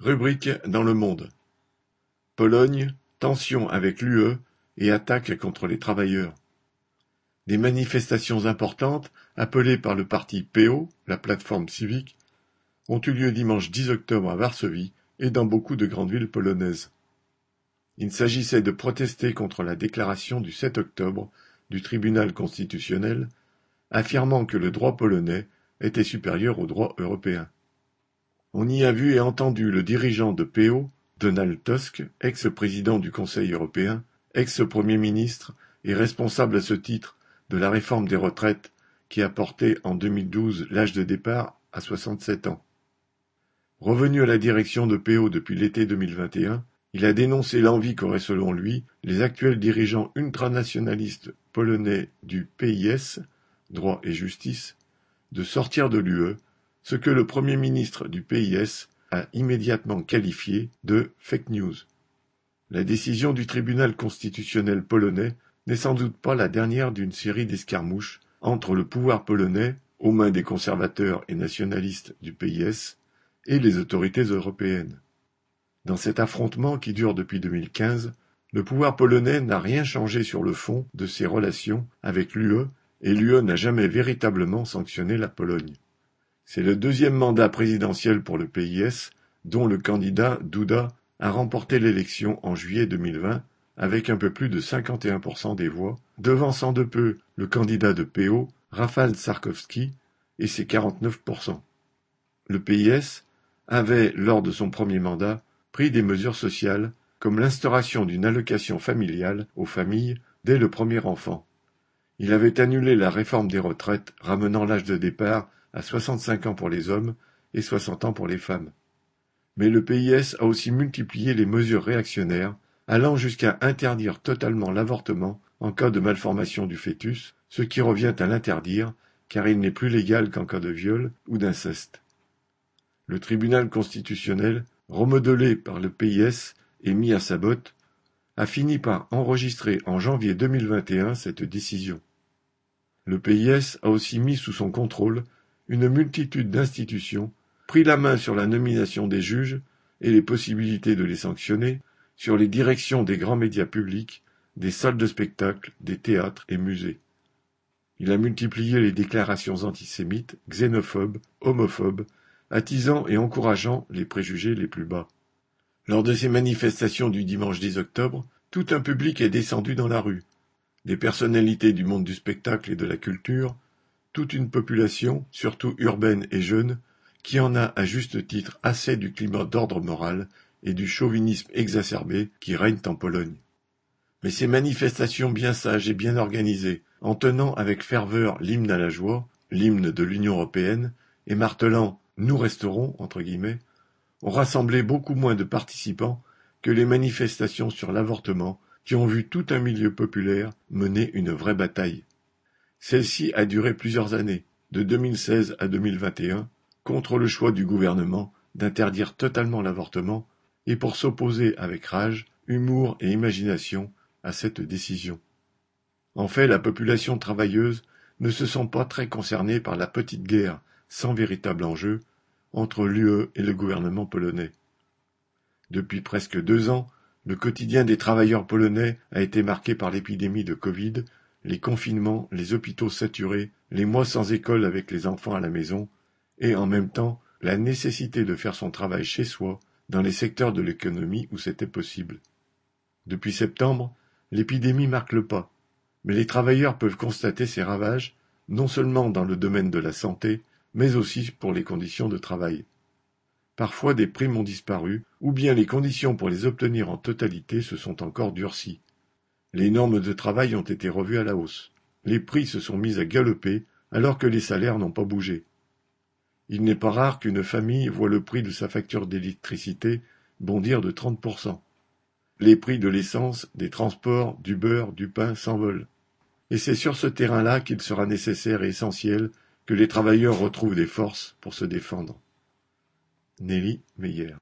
Rubrique dans Le Monde. Pologne, tension avec l'UE et attaque contre les travailleurs. Des manifestations importantes, appelées par le parti PO, la plateforme civique, ont eu lieu dimanche 10 octobre à Varsovie et dans beaucoup de grandes villes polonaises. Il s'agissait de protester contre la déclaration du 7 octobre du tribunal constitutionnel affirmant que le droit polonais était supérieur au droit européen. On y a vu et entendu le dirigeant de PO, Donald Tusk, ex-président du Conseil européen, ex-premier ministre et responsable à ce titre de la réforme des retraites qui a porté en 2012 l'âge de départ à 67 ans. Revenu à la direction de PO depuis l'été 2021, il a dénoncé l'envie qu'auraient selon lui les actuels dirigeants ultranationalistes polonais du PIS, droit et justice, de sortir de l'UE ce que le Premier ministre du PIS a immédiatement qualifié de fake news. La décision du tribunal constitutionnel polonais n'est sans doute pas la dernière d'une série d'escarmouches entre le pouvoir polonais, aux mains des conservateurs et nationalistes du PIS, et les autorités européennes. Dans cet affrontement qui dure depuis 2015, le pouvoir polonais n'a rien changé sur le fond de ses relations avec l'UE et l'UE n'a jamais véritablement sanctionné la Pologne. C'est le deuxième mandat présidentiel pour le PIS, dont le candidat Duda a remporté l'élection en juillet 2020 avec un peu plus de 51% des voix, devançant de peu le candidat de PO, Rafal Tsarkovski, et ses 49%. Le PIS avait, lors de son premier mandat, pris des mesures sociales comme l'instauration d'une allocation familiale aux familles dès le premier enfant. Il avait annulé la réforme des retraites, ramenant l'âge de départ à 65 ans pour les hommes et 60 ans pour les femmes. Mais le PIS a aussi multiplié les mesures réactionnaires, allant jusqu'à interdire totalement l'avortement en cas de malformation du fœtus, ce qui revient à l'interdire, car il n'est plus légal qu'en cas de viol ou d'inceste. Le tribunal constitutionnel, remodelé par le PIS et mis à sa botte, a fini par enregistrer en janvier 2021 cette décision. Le PIS a aussi mis sous son contrôle une multitude d'institutions, pris la main sur la nomination des juges et les possibilités de les sanctionner, sur les directions des grands médias publics, des salles de spectacle, des théâtres et musées. Il a multiplié les déclarations antisémites, xénophobes, homophobes, attisant et encourageant les préjugés les plus bas. Lors de ces manifestations du dimanche 10 octobre, tout un public est descendu dans la rue. Des personnalités du monde du spectacle et de la culture, toute une population, surtout urbaine et jeune, qui en a à juste titre assez du climat d'ordre moral et du chauvinisme exacerbé qui règne en Pologne. Mais ces manifestations bien sages et bien organisées, en tenant avec ferveur l'hymne à la joie, l'hymne de l'Union européenne, et martelant Nous resterons, entre guillemets, ont rassemblé beaucoup moins de participants que les manifestations sur l'avortement qui ont vu tout un milieu populaire mener une vraie bataille. Celle-ci a duré plusieurs années, de 2016 à 2021, contre le choix du gouvernement d'interdire totalement l'avortement et pour s'opposer avec rage, humour et imagination à cette décision. En fait, la population travailleuse ne se sent pas très concernée par la petite guerre sans véritable enjeu entre l'UE et le gouvernement polonais. Depuis presque deux ans, le quotidien des travailleurs polonais a été marqué par l'épidémie de Covid les confinements, les hôpitaux saturés, les mois sans école avec les enfants à la maison, et en même temps la nécessité de faire son travail chez soi, dans les secteurs de l'économie où c'était possible. Depuis septembre, l'épidémie marque le pas, mais les travailleurs peuvent constater ses ravages, non seulement dans le domaine de la santé, mais aussi pour les conditions de travail. Parfois des primes ont disparu, ou bien les conditions pour les obtenir en totalité se sont encore durcies. Les normes de travail ont été revues à la hausse. Les prix se sont mis à galoper alors que les salaires n'ont pas bougé. Il n'est pas rare qu'une famille voit le prix de sa facture d'électricité bondir de 30%. Les prix de l'essence, des transports, du beurre, du pain s'envolent. Et c'est sur ce terrain-là qu'il sera nécessaire et essentiel que les travailleurs retrouvent des forces pour se défendre. Nelly Meyer